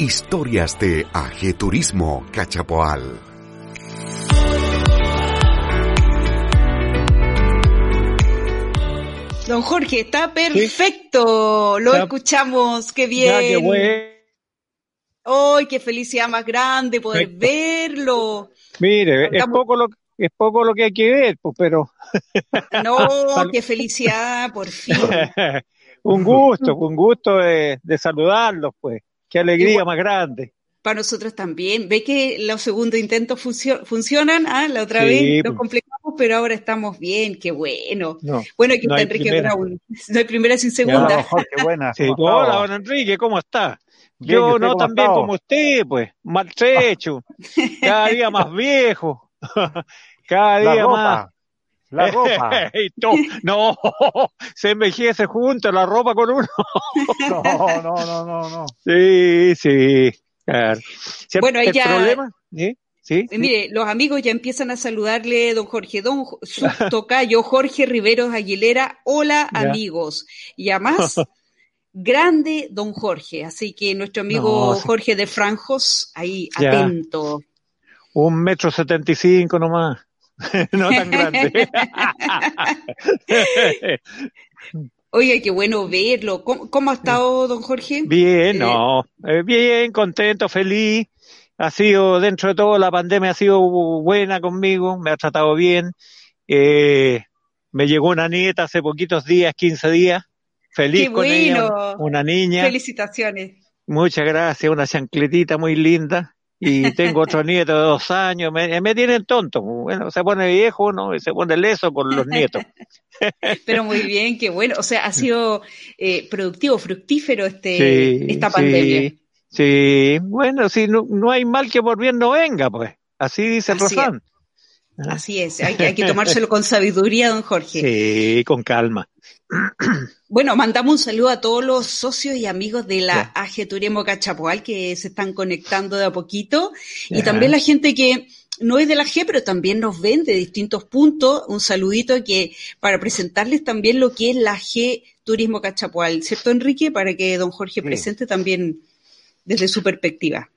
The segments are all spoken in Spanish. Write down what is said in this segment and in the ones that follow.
Historias de Ajeturismo Cachapoal. Don Jorge, está perfecto. Lo escuchamos, qué bien. Ya, qué bueno. ¡Ay, qué felicidad más grande poder Perfecto. verlo! Mire, es poco lo es poco lo que hay que ver, pues, pero No, qué felicidad, por fin. un gusto, un gusto de, de saludarlos, pues. Qué alegría Igual- más grande. Para nosotros también. Ve que los segundos intentos funcio- funcionan, ¿ah? La otra Sí, vez pues. nos complicamos, pero ahora estamos bien, qué bueno. No. Bueno, aquí No está Enrique primera. Brown. No hay primera sin Ya, segunda. Hola, Jorge, buenas. Sí, ¿cómo ha hola, don Enrique, ¿cómo está? Bien, ¿y Yo no tan bien como usted, pues, maltrecho, cada día más viejo, cada día más. La ropa. No, se envejece junto la ropa con uno. No, no, no, no, no. Sí, sí. Bueno, ahí ¿El problema? ¿Sí? ¿Sí? Mire, los amigos ya empiezan a saludarle, don Jorge, don su tocayo Jorge Riveros Aguilera, hola Ya. amigos. Y además, grande don Jorge. Así que nuestro amigo No, sí. Jorge de Franjos, ahí Ya. atento. Un metro setenta y cinco nomás. no tan grande. Oiga, qué bueno verlo. ¿Cómo, cómo ha estado don Jorge? bien, Eh, no. Eh, bien, contento, feliz. Ha sido, dentro de todo, la pandemia ha sido buena conmigo, me ha tratado bien. Eh, me llegó una nieta hace poquitos días, 15 días. Feliz Qué con ella, una niña. Felicitaciones. Muchas gracias, una chancletita muy linda. Y tengo otro nieto de dos años. Me, me tienen tonto. Bueno, se pone viejo, ¿no? Y se pone leso con los nietos. Pero muy bien, qué bueno. O sea, ha sido eh, productivo, fructífero este, Sí, esta sí, pandemia. Sí, bueno, si no, no hay mal que por bien no venga, pues. Así dice Así refrán. Así es, hay, que- hay que tomárselo con sabiduría, don Jorge. Sí, con calma. Bueno, mandamos un saludo a todos los socios y amigos de la. AG Turismo Cachapoal que se están conectando de a poquito y también la gente que no es de la G, pero también nos ven de distintos puntos. Un saludito que para presentarles también lo que es la G Turismo Cachapoal, ¿cierto, Enrique? Para que don Jorge Sí. presente también desde su perspectiva.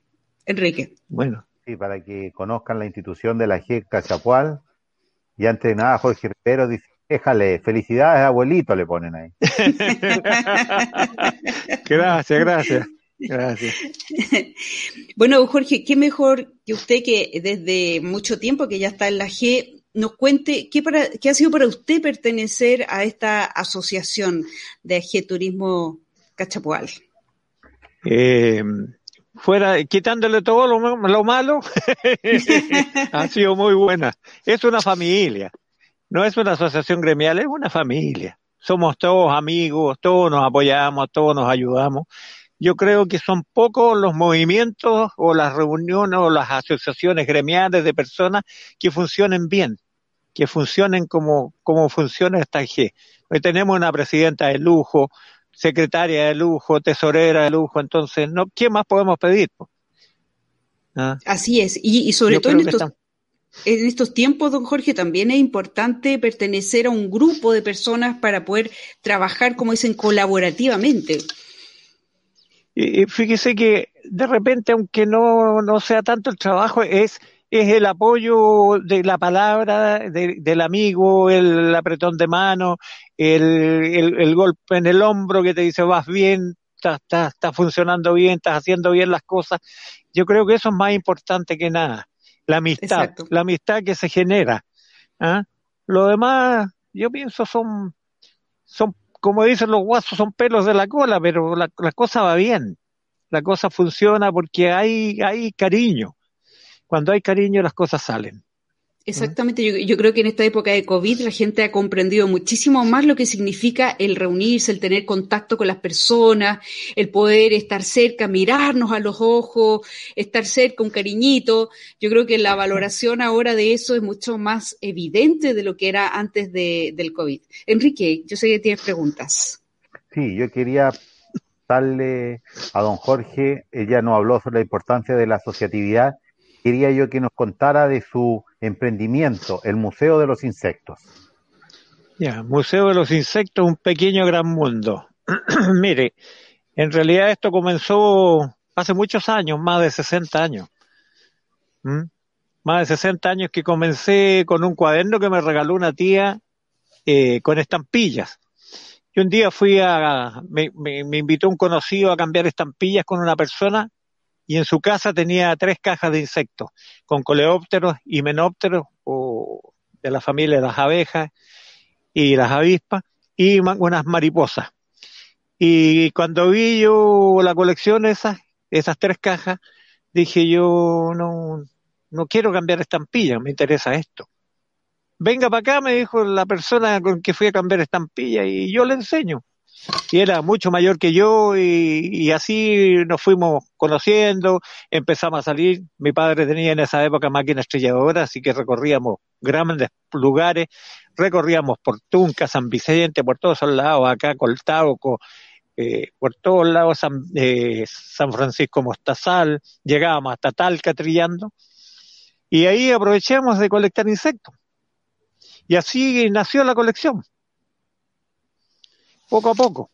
Enrique. Bueno, Sí, para que conozcan la institución de la G Cachapual. Y antes de nada, Jorge Rivero dice, déjale, felicidades, abuelito, le ponen ahí. gracias, gracias. Gracias. Bueno, Jorge, qué mejor que usted que desde mucho tiempo que ya está en la G nos cuente qué, para, qué ha sido para usted pertenecer a esta asociación de AG Turismo Cachapoal. Eh, fuera, quitándole todo lo malo, ha sido muy buena. Es una familia, no es una asociación gremial, es una familia. Somos todos amigos, todos nos apoyamos, todos nos ayudamos. Yo creo que son pocos los movimientos o las reuniones o las asociaciones gremiales de personas que funcionen bien, que funcionen como, como funciona esta G. Hoy tenemos una presidenta de lujo, secretaria de lujo, tesorera de lujo, entonces, no, ¿qué más podemos pedir? ¿Ah? Así es, y, y sobre Yo todo en estos, en estos tiempos, don Jorge, también es importante pertenecer a un grupo de personas para poder trabajar, como dicen, colaborativamente. Fíjese que de repente, aunque no, no sea tanto el trabajo, es, es el apoyo de la palabra de- del amigo, el apretón de mano, el, el, el golpe en el hombro que te dice vas bien, estás está, está funcionando bien, estás haciendo bien las cosas. Yo creo que eso es más importante que nada. La amistad, Exacto. la amistad que se genera. ¿ah? Lo demás, yo pienso, son, son, como dicen los guasos, son pelos de la cola, pero la, la cosa va bien. La cosa funciona porque hay, hay cariño. Cuando hay cariño, las cosas salen. Exactamente, yo, yo, creo que en esta época de COVID la gente ha comprendido muchísimo más lo que significa el reunirse, el tener contacto con las personas, el poder estar cerca, mirarnos a los ojos, estar cerca, un cariñito. Yo creo que la valoración ahora de eso es mucho más evidente de lo que era antes de, del COVID. Enrique, yo sé que tienes preguntas. Sí, yo quería darle a don Jorge, ella nos habló sobre la importancia de la asociatividad quería yo que nos contara de su emprendimiento, el Museo de los Insectos. Ya, Museo de los Insectos, un pequeño gran mundo. Mire, en realidad esto comenzó hace muchos años, más de 60 años. ¿Mm? Más de 60 años que comencé con un cuaderno que me regaló una tía eh, con estampillas. Y un día fui a, me, me invitó un conocido a cambiar estampillas con una persona y en su casa tenía tres cajas de insectos, con coleópteros y menópteros, o de la familia de las abejas y las avispas, y unas mariposas. Y cuando vi yo la colección esas, esas tres cajas, dije yo no, no quiero cambiar estampilla, me interesa esto. Venga para acá, me dijo la persona con que fui a cambiar estampilla y yo le enseño y era mucho mayor que yo y, así nos fuimos conociendo, empezamos a salir, mi padre tenía en esa época máquina estrelladora, así que recorríamos grandes lugares, recorríamos por Tunca, San Vicente, por todos lados, acá Coltauco, eh, por todos lados San, eh, San Francisco Mostazal, llegábamos hasta Talca trillando, y ahí aprovechamos de colectar insectos. Y así nació la colección poco a poco.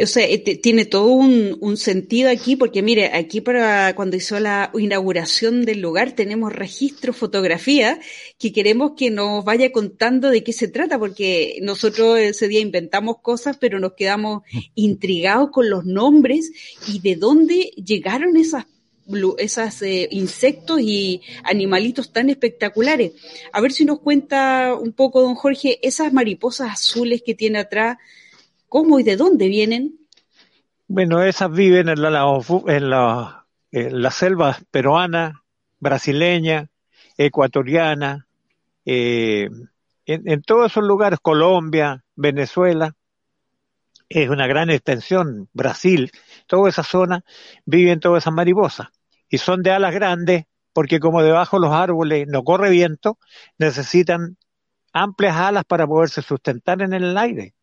O sea, eh, tiene todo un, sentido aquí, porque mire, aquí para cuando hizo la inauguración del lugar tenemos registro, fotografía, que queremos que nos vaya contando de qué se trata, porque nosotros ese día inventamos cosas, pero nos quedamos intrigados con los nombres y de dónde llegaron esas esos eh, insectos y animalitos tan espectaculares. A ver si nos cuenta un poco, don Jorge, esas mariposas azules que tiene atrás, ¿cómo y de dónde vienen? Bueno, esas viven en la, en la, en la selva peruana, brasileña, ecuatoriana, eh, en, en, todos esos lugares, Colombia, Venezuela, es una gran extensión, Brasil, toda esa zona, viven todas esas mariposas. Y son de alas grandes, porque como debajo de los árboles no corre viento, necesitan amplias alas para poderse sustentar en el aire.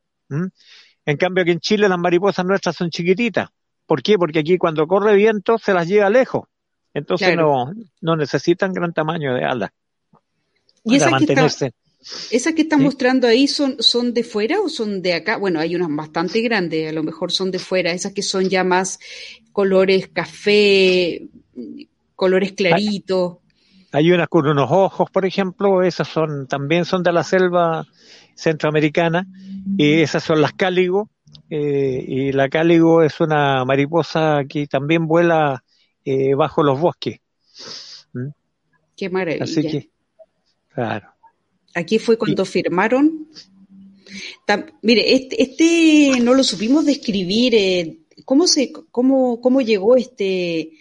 En cambio aquí en Chile las mariposas nuestras son chiquititas. ¿Por qué? Porque aquí cuando corre viento se las lleva lejos. Entonces no, no necesitan gran tamaño de alas. ¿Y para mantenerse. ¿Esas que están mostrando ahí son, son de fuera o son de acá? Bueno, hay unas bastante grandes, a lo mejor son de fuera, esas que son ya más colores café, colores claritos. Hay unas con unos ojos, por ejemplo, esas son también son de la selva centroamericana y esas son las cáligo eh, y la cáligo es una mariposa que también vuela eh, bajo los bosques. ¿Mm? Qué maravilla. Así que, claro. Aquí fue cuando firmaron. mire, este, este, no lo supimos describir. Eh, ¿Cómo se, cómo, cómo llegó este?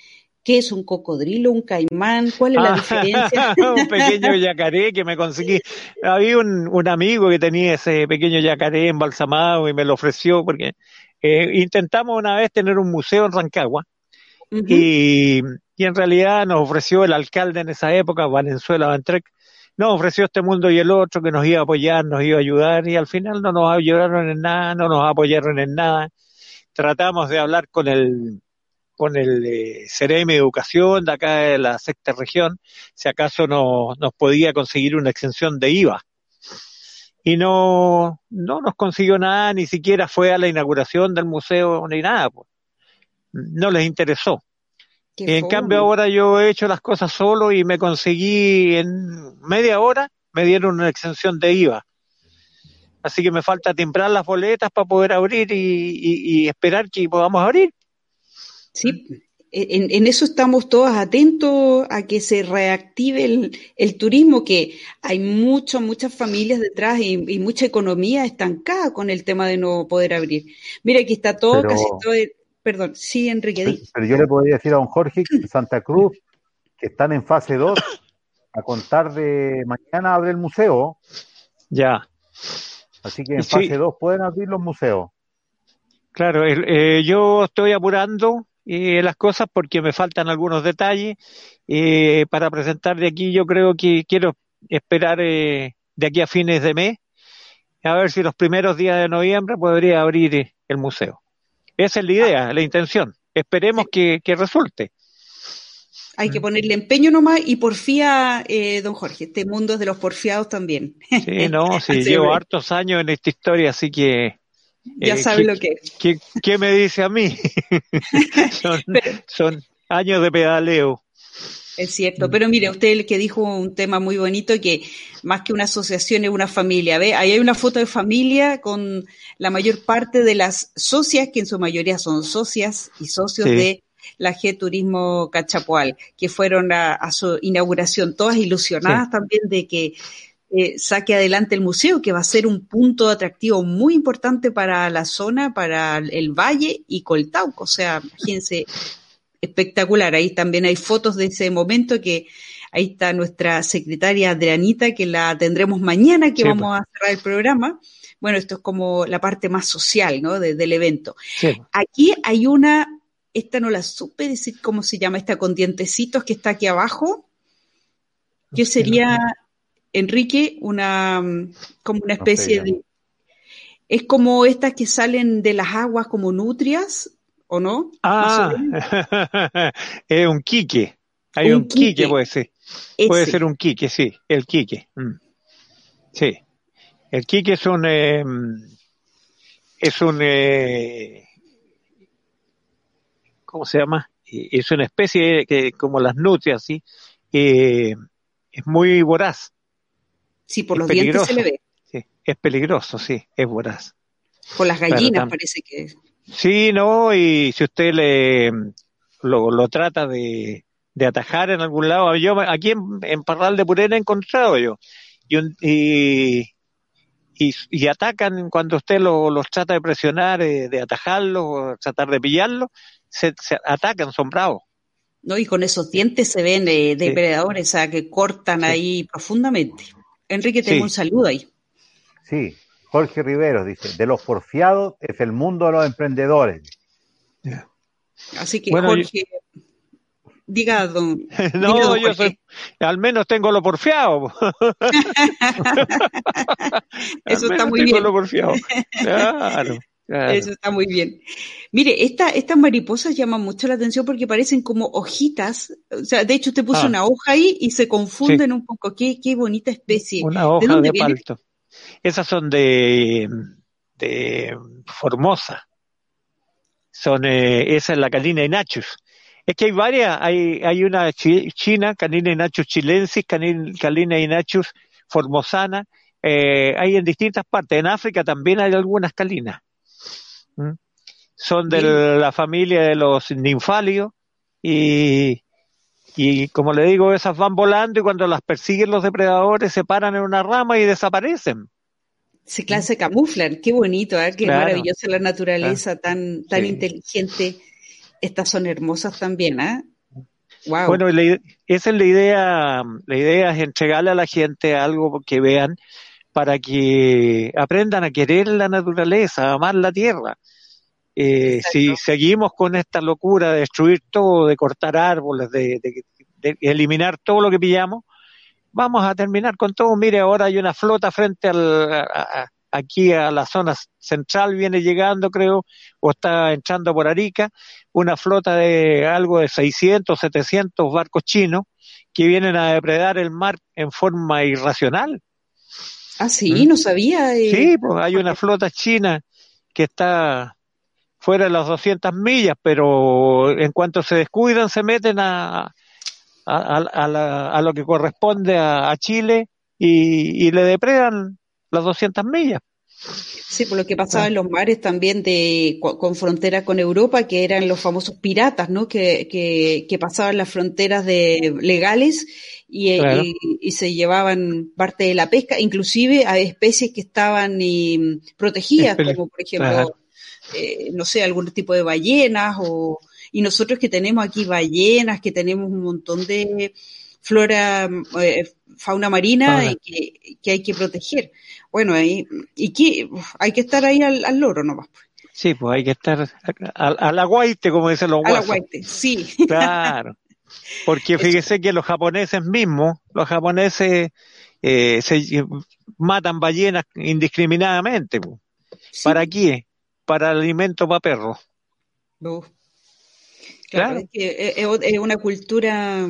¿Qué es un cocodrilo, un caimán? ¿Cuál es la ah, diferencia? un pequeño yacaré que me conseguí. Había un, un, amigo que tenía ese pequeño yacaré embalsamado y me lo ofreció porque eh, intentamos una vez tener un museo en Rancagua y, y, en realidad nos ofreció el alcalde en esa época, Valenzuela Bantrec, nos ofreció este mundo y el otro que nos iba a apoyar, nos iba a ayudar y al final no nos ayudaron en nada, no nos apoyaron en nada. Tratamos de hablar con el con el eh, CRM Educación de acá de la sexta región, si acaso no, nos podía conseguir una exención de IVA. Y no, no nos consiguió nada, ni siquiera fue a la inauguración del museo ni nada. Pues. No les interesó en cambio ahora yo he hecho las cosas solo y me conseguí en media hora, me dieron una exención de IVA. Así que me falta timbrar las boletas para poder abrir y, esperar que podamos abrir. Sí, en, eso estamos todos atentos a que se reactive el, turismo, que hay muchas, muchas familias detrás y, mucha economía estancada con el tema de no poder abrir. Mira, aquí está todo, casi todo, Perdón, sí, Enrique. Pero, yo le podría decir a don Jorge que Santa Cruz, que están en fase 2, a contar de mañana abre el museo. Ya. Así que en fase 2 pueden abrir los museos. Claro, eh, yo estoy apurando eh, las cosas porque me faltan algunos detalles. Eh, para presentar de aquí, yo creo que quiero esperar de aquí a fines de mes, a ver si los primeros días de noviembre podría abrir el museo. Esa es la idea, la intención. Esperemos que, resulte. Hay que ponerle empeño nomás y porfía, eh, don Jorge. Este mundo es de los porfiados también. Sí, no, sí, llevo hartos años en esta historia, así que. Ya eh, sabe lo que es. ¿qué, me dice a mí? son años de pedaleo. Es cierto, pero mire, usted el que dijo un tema muy bonito que más que una asociación es una familia, ¿ve? Ahí hay una foto de familia con la mayor parte de las socias, que en su mayoría son socias y socios de la G Turismo Cachapoal, que fueron a, su inauguración, todas ilusionadas también de que eh, saque adelante el museo, que va a ser un punto atractivo muy importante para la zona, para el valle y Coltauco. O sea, imagínense, espectacular. Ahí también hay fotos de ese momento que ahí está nuestra secretaria Adrianita, que la tendremos mañana, que vamos pues. a cerrar el programa. Bueno, esto es como la parte más social, ¿no? del evento. Aquí hay una, esta no la supe decir cómo se llama, esta con dientecitos que está aquí abajo, que sería, Enrique, una, como una especie de... Es como estas que salen de las aguas como nutrias, ¿o no? Ah, es un quique. Hay un, quique, puede ser. Puede ser un quique, sí, el quique. Mm. Sí. El quique es un... Eh, es un... Eh, ¿Cómo se llama? Es una especie que, como las nutrias, ¿sí? Eh, es muy voraz. Sí, por los dientes se le ve. Sí, es peligroso, sí, es voraz. Por las gallinas parece que es. Sí, no, y si usted le lo, lo trata de, de, atajar en algún lado, yo aquí en, en Parral de Purena he encontrado yo, y, y, y, atacan cuando usted lo, los trata de presionar, eh, de atajarlos, tratar de pillarlos, se, se, atacan, son bravos. No, y con esos dientes se ven eh, depredadores, o sea, que cortan ahí profundamente. Enrique, tengo un saludo ahí. Sí, Jorge Riveros dice, de los porfiados es el mundo de los emprendedores. Así que Jorge, diga don. no, yo soy, al menos tengo lo porfiado. Eso está muy bien. Claro. Eso está muy bien. Mire, esta, estas mariposas llaman mucho la atención porque parecen como hojitas. O sea, de hecho, usted puso ah. una hoja ahí y se confunden un poco. Qué, qué bonita especie. Una hoja de, palto. Esas son de, de Formosa. Son, eh, esa es la Canina Inachus. Es que hay varias, hay, hay una china, Canina Inachus chilensis, Canina Inachus formosana, eh, hay en distintas partes. En África también hay algunas calinas. Son de la familia de los ninfalios y, y como le digo, esas van volando y cuando las persiguen los depredadores se paran en una rama y desaparecen. Se clase camuflan, qué bonito, ¿eh? qué maravillosa la naturaleza, tan, tan inteligente. Estas son hermosas también, ¿eh? Wow. Bueno, esa es la idea, la idea es entregarle a la gente algo que vean para que aprendan a querer la naturaleza, a amar la tierra. Eh, si seguimos con esta locura de destruir todo, de cortar árboles, de, eliminar todo lo que pillamos, vamos a terminar con todo. Mire, ahora hay una flota frente al, aquí a la zona central, viene llegando, creo, o está entrando por Arica, una flota de algo de 600, 700 barcos chinos que vienen a depredar el mar en forma irracional. Ah, sí, ¿Mm? no sabía. Eh. Sí, pues hay una flota china que está fuera de las 200 millas, pero en cuanto se descuidan se meten a, a, lo que corresponde a, Chile y, le depredan las 200 millas. Sí, por lo que pasaba en los mares también de con frontera con Europa, que eran los famosos piratas, ¿no? Que, que, pasaban las fronteras de legales y, y, se llevaban parte de la pesca, inclusive a especies que estaban protegidas, como por ejemplo eh, no sé, algún tipo de ballenas o, y nosotros que tenemos aquí ballenas, que tenemos un montón de flora, eh, fauna marina que, que, hay que proteger. Bueno, y, y que hay que estar ahí al, al loro nomás. Pues. Sí, pues hay que estar a, la guaite, como dicen los guasos. A la guaite, sí. Claro. Porque fíjese que los japoneses mismos, los japoneses eh, se matan ballenas indiscriminadamente. ¿Para qué? Para alimento para perros. Claro, Es, que es, una cultura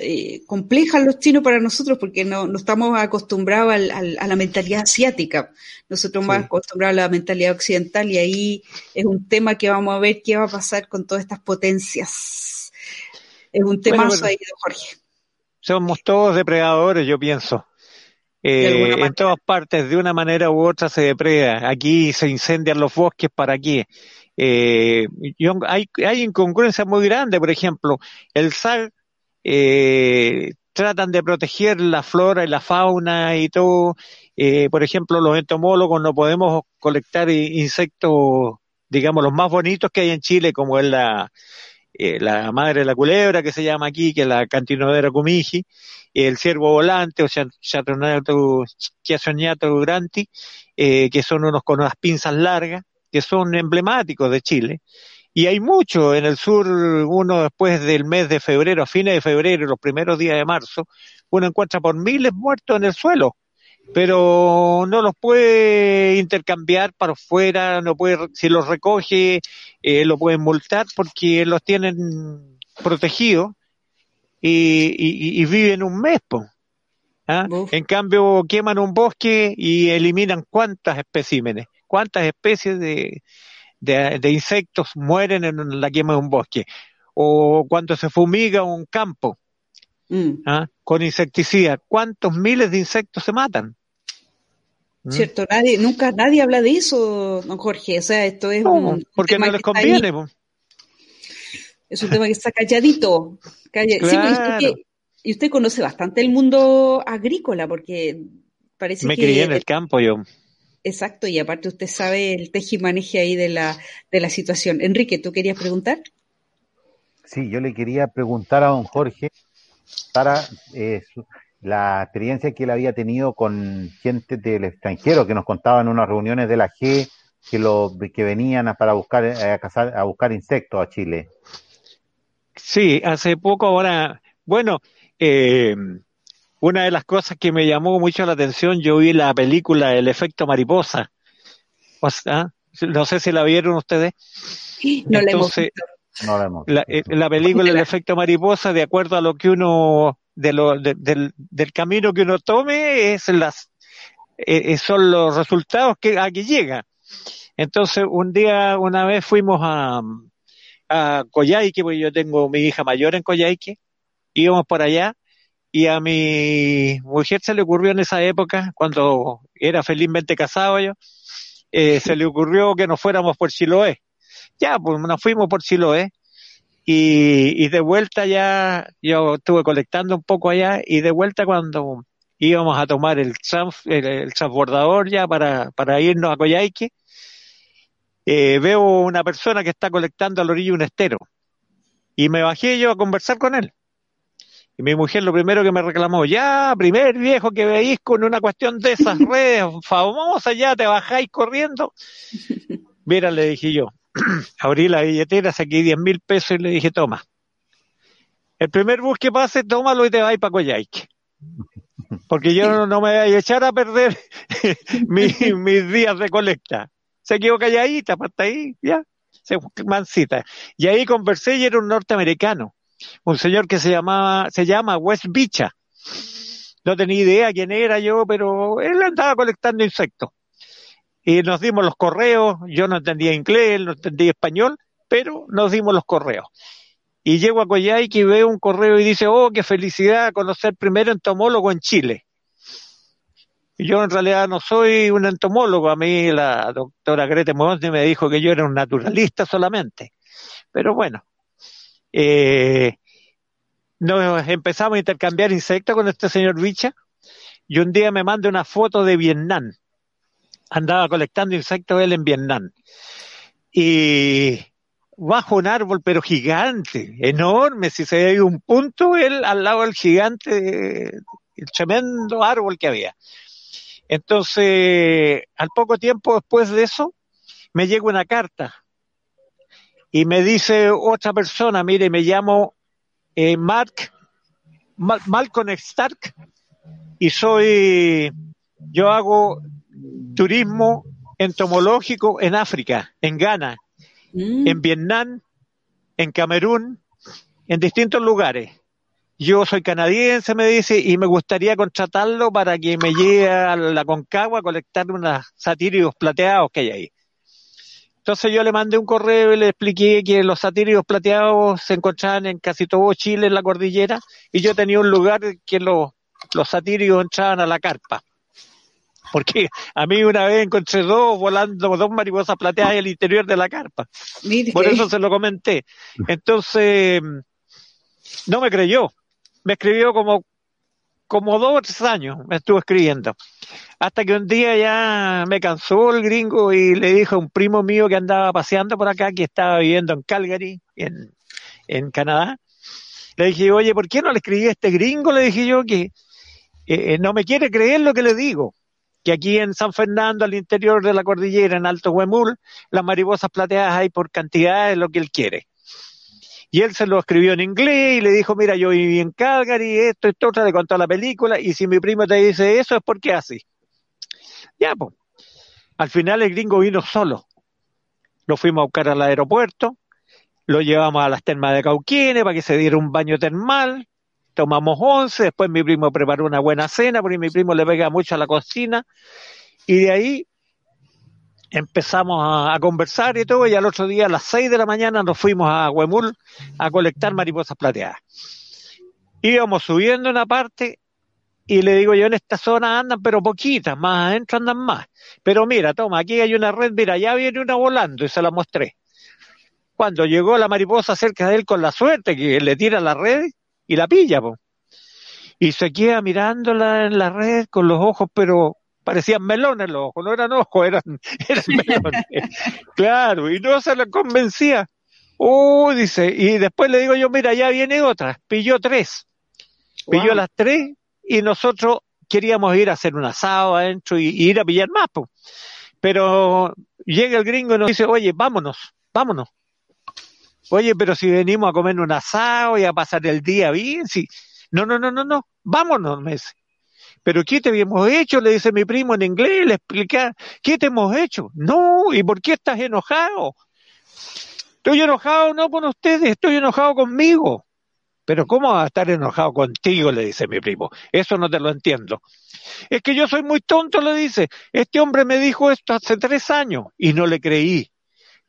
eh, compleja los chinos para nosotros porque no, no estamos acostumbrados al, a la mentalidad asiática. Nosotros más acostumbrados a la mentalidad occidental y ahí es un tema que vamos a ver qué va a pasar con todas estas potencias. Es un tema ahí, Jorge. Somos todos depredadores, yo pienso. Eh, en todas partes, de una manera u otra, se depreda. Aquí se incendian los bosques, ¿para qué? Eh, hay, hay incongruencias muy grandes, por ejemplo, el sal eh, tratan de proteger la flora y la fauna y todo. Eh, por ejemplo, los entomólogos no podemos colectar insectos, digamos, los más bonitos que hay en Chile, como es la, eh, la madre de la culebra, que se llama aquí, que es la cantinodera cumiji, el ciervo volante, o chatronato, granti, eh, que son unos con unas pinzas largas, que son emblemáticos de Chile. Y hay mucho en el sur, uno después del mes de febrero, a fines de febrero, los primeros días de marzo, uno encuentra por miles muertos en el suelo, pero no los puede intercambiar para afuera, no puede, si los recoge, eh, lo pueden multar porque los tienen protegidos y, y, viven un mes. ¿ah? En cambio, queman un bosque y eliminan cuántas especímenes, cuántas especies de, de, insectos mueren en la quema de un bosque, o cuando se fumiga un campo mm. ¿ah? con insecticida, ¿cuántos miles de insectos se matan? ¿Mm? Cierto, nadie, nunca nadie habla de eso, don Jorge. O sea, esto es un. Porque no les conviene. Es un tema que está calladito. Pues, y, usted conoce bastante el mundo agrícola, porque parece Me que. Me crié en el campo yo. Exacto, y aparte usted sabe el tejimaneje ahí de la, de la situación. Enrique, ¿tú querías preguntar? Sí, yo le quería preguntar a don Jorge para eh, la experiencia que él había tenido con gente del extranjero que nos contaban en unas reuniones de la G que, lo, que venían a, para buscar, eh, a, cazar, a buscar insectos a Chile. Sí, hace poco ahora, bueno, eh, una de las cosas que me llamó mucho la atención, yo vi la película El efecto mariposa. no sé si la vieron ustedes. No la hemos visto. No la, hemos eh, la, película El efecto mariposa, de acuerdo a lo que uno, de lo, del, del, camino que uno tome, es las, eh, eh, son los resultados que aquí llega. Entonces, un día, una vez fuimos a, a Coyhaique, porque yo tengo mi hija mayor en Coyhaique, íbamos por allá, y a mi mujer se le ocurrió en esa época, cuando era felizmente casado yo, eh, se le ocurrió que nos fuéramos por Chiloé. Ya, pues nos fuimos por Chiloé. Y, y de vuelta ya, yo estuve colectando un poco allá, y de vuelta cuando íbamos a tomar el, el, transbordador ya para, para irnos a Coyhaique, eh, veo una persona que está colectando a la orilla un estero. Y me bajé yo a conversar con él. Y mi mujer lo primero que me reclamó, ya, primer viejo que veis con una cuestión de esas redes famosas, ya te bajáis corriendo. Mira, le dije yo, abrí la billetera, saqué 10 mil pesos y le dije, toma. El primer bus que pase, tómalo y te vais para Coyhaique. Porque yo no, me voy a echar a perder mis, mis días de colecta. Se quedó calladita, hasta ahí, ya, se mancita. Y ahí conversé y era un norteamericano un señor que se llamaba, se llama West Bicha. No tenía idea quién era yo, pero él andaba colectando insectos. Y nos dimos los correos, yo no entendía inglés, no entendía español, pero nos dimos los correos. Y llego a Coyhaique y veo un correo y dice, oh, qué felicidad conocer primero entomólogo en Chile. Y yo en realidad no soy un entomólogo, a mí la doctora Grete Monti me dijo que yo era un naturalista solamente. Pero bueno, eh, nos empezamos a intercambiar insectos con este señor Bicha y un día me manda una foto de Vietnam. Andaba colectando insectos él en Vietnam. Y bajo un árbol, pero gigante, enorme, si se ve un punto, él al lado del gigante, el tremendo árbol que había. Entonces, al poco tiempo después de eso, me llega una carta y me dice otra persona, mire, me llamo eh, Mark, Malcolm Stark y soy, yo hago turismo entomológico en África, en Ghana, mm. en Vietnam, en Camerún, en distintos lugares. Yo soy canadiense, me dice, y me gustaría contratarlo para que me lleve a la Concagua a colectar unos satíridos plateados que hay ahí. Entonces yo le mandé un correo y le expliqué que los satíridos plateados se encontraban en casi todo Chile, en la cordillera, y yo tenía un lugar que los, los satíridos entraban a la carpa. Porque a mí una vez encontré dos volando, dos mariposas plateadas en el interior de la carpa. Por eso se lo comenté. Entonces, no me creyó. Me escribió como, como dos o tres años, me estuvo escribiendo. Hasta que un día ya me cansó el gringo y le dijo a un primo mío que andaba paseando por acá, que estaba viviendo en Calgary, en, en Canadá. Le dije, oye, ¿por qué no le escribí a este gringo? Le dije yo que eh, no me quiere creer lo que le digo. Que aquí en San Fernando, al interior de la cordillera, en Alto Huemul, las mariposas plateadas hay por cantidad de lo que él quiere. Y él se lo escribió en inglés y le dijo, mira, yo viví en Calgary, esto, esto, otra, le contó la película, y si mi primo te dice eso es porque así. Ya, pues. Al final el gringo vino solo. Lo fuimos a buscar al aeropuerto, lo llevamos a las termas de Cauquienes para que se diera un baño termal, tomamos once, después mi primo preparó una buena cena, porque mi primo le pega mucho a la cocina, y de ahí empezamos a, conversar y todo, y al otro día a las seis de la mañana nos fuimos a Huemul a colectar mariposas plateadas. Íbamos subiendo una parte y le digo yo, en esta zona andan, pero poquitas, más adentro andan más. Pero mira, toma, aquí hay una red, mira, ya viene una volando y se la mostré. Cuando llegó la mariposa cerca de él con la suerte que le tira la red y la pilla, po. Y se queda mirándola en la red con los ojos, pero parecían melones los ojos, no eran ojos, eran, eran melones. claro, y no se la convencía. Uh, dice, y después le digo yo, mira, ya viene otra, pilló tres. Pilló las tres y nosotros queríamos ir a hacer un asado adentro y, ir a pillar más. Pero llega el gringo y nos dice, oye, vámonos, vámonos. Oye, pero si venimos a comer un asado y a pasar el día bien, sí. No, no, no, no, no, vámonos, me dice. Pero ¿qué te habíamos hecho? Le dice mi primo en inglés, le explica, ¿qué te hemos hecho? No, ¿y por qué estás enojado? Estoy enojado no con ustedes, estoy enojado conmigo. Pero ¿cómo va a estar enojado contigo? le dice mi primo. Eso no te lo entiendo. Es que yo soy muy tonto, le dice. Este hombre me dijo esto hace tres años y no le creí.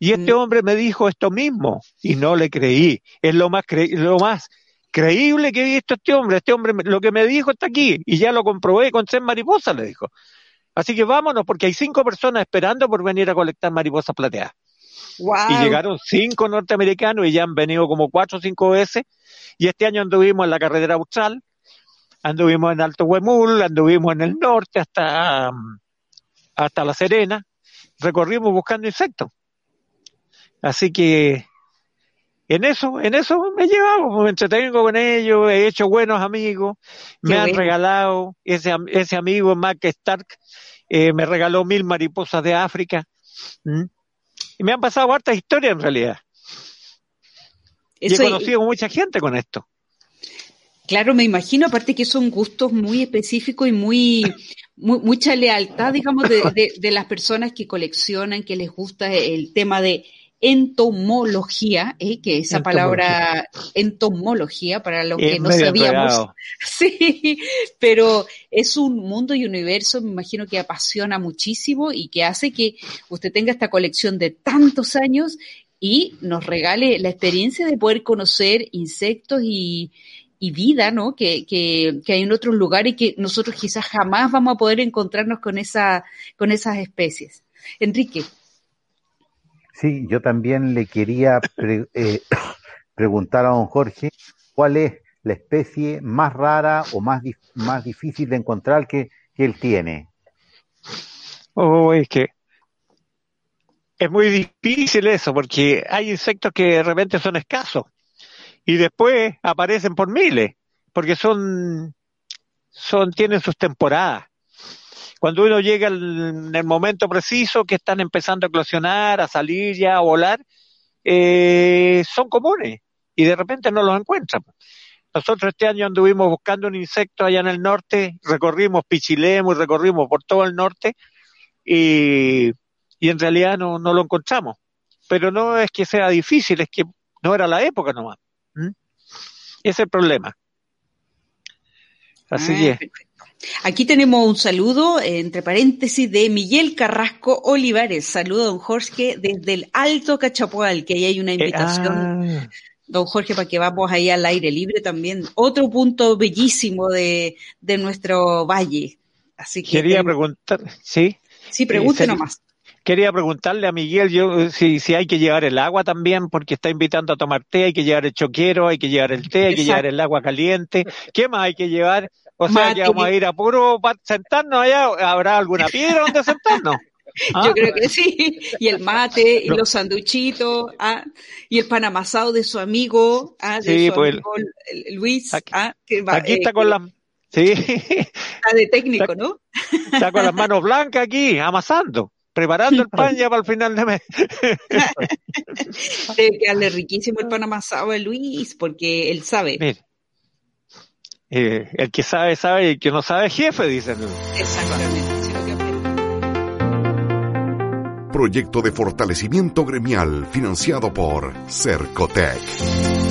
Y este mm. hombre me dijo esto mismo y no le creí. Es lo más, lo más creíble que he visto este hombre. Este hombre lo que me dijo está aquí y ya lo comprobé con ser mariposa, le dijo. Así que vámonos porque hay cinco personas esperando por venir a colectar mariposas plateadas. Y llegaron cinco norteamericanos y ya han venido como cuatro o cinco veces y este año anduvimos en la carretera austral, anduvimos en Alto Huemul, anduvimos en el norte hasta, hasta La Serena, recorrimos buscando insectos. Así que en eso, en eso me llevamos, me entretengo con ellos, he hecho buenos amigos, me han regalado, ese, ese amigo Mac Stark, eh, me regaló mil mariposas de África. Y me han pasado hartas historias en realidad y he conocido mucha gente con esto. Claro, me imagino, aparte que son gustos muy específicos y muy, mucha lealtad, digamos, de, las personas que coleccionan, que les gusta el tema de entomología, ¿eh? que esa palabra entomología, para los que no sabíamos. Sí, pero es un mundo y universo, me imagino que apasiona muchísimo y que hace que usted tenga esta colección de tantos años y nos regale la experiencia de poder conocer insectos y, vida, ¿no? Que, que, hay en otros lugares y que nosotros quizás jamás vamos a poder encontrarnos con, esa, con esas especies. Enrique. Sí, yo también le quería eh, preguntar a don Jorge cuál es la especie más rara o más, más difícil de encontrar que, que él tiene. Oh, es que es muy difícil eso, porque hay insectos que de repente son escasos y después aparecen por miles, porque son, son, tienen sus temporadas. Cuando uno llega en el momento preciso que están empezando a eclosionar, a salir ya, a volar, eh, son comunes y de repente no los encuentran. Nosotros este año anduvimos buscando un insecto allá en el norte, recorrimos Pichilemu y recorrimos por todo el norte y, y en realidad no, no lo encontramos. Pero no es que sea difícil, es que no era la época nomás. ¿Mm? Ese es el problema. Así Ah, perfecto. Aquí tenemos un saludo, eh, entre paréntesis, de Miguel Carrasco Olivares. Saludo, don Jorge, desde el Alto Cachapoal, que ahí hay una eh, invitación, ah, don Jorge, para que vamos ahí al aire libre también. Otro punto bellísimo de, de nuestro valle. Así que quería preguntar, sí, sí, pregunte sería- nomás. quería preguntarle a Miguel yo eh, si, si hay que llevar el agua también, porque está invitando a tomar té, hay que llevar el choquero, hay que llevar el té, hay que Exacto. llevar el agua caliente. ¿Qué más hay que llevar? O sea, que vamos a ir a puro pa- sentarnos allá, ¿habrá alguna piedra donde sentarnos? ¿Ah? Yo creo que sí. Y el mate, y No. los sanduchitos, ah, y el pan amasado de su amigo, ah, de Sí, su pues, amigo el- Luis, aquí- ah, que va, Aquí eh, está con las, sí, está de técnico, ¿no? está con las manos blancas aquí, amasando, preparando el pan ya para el final de mes. Debe quedarle riquísimo el pan amasado a Luis, porque él sabe. Mire, eh, el que sabe, sabe, y el que no sabe, jefe, dicen. Exactamente. sí, lo que aprende. Proyecto de fortalecimiento gremial financiado por Cercotec.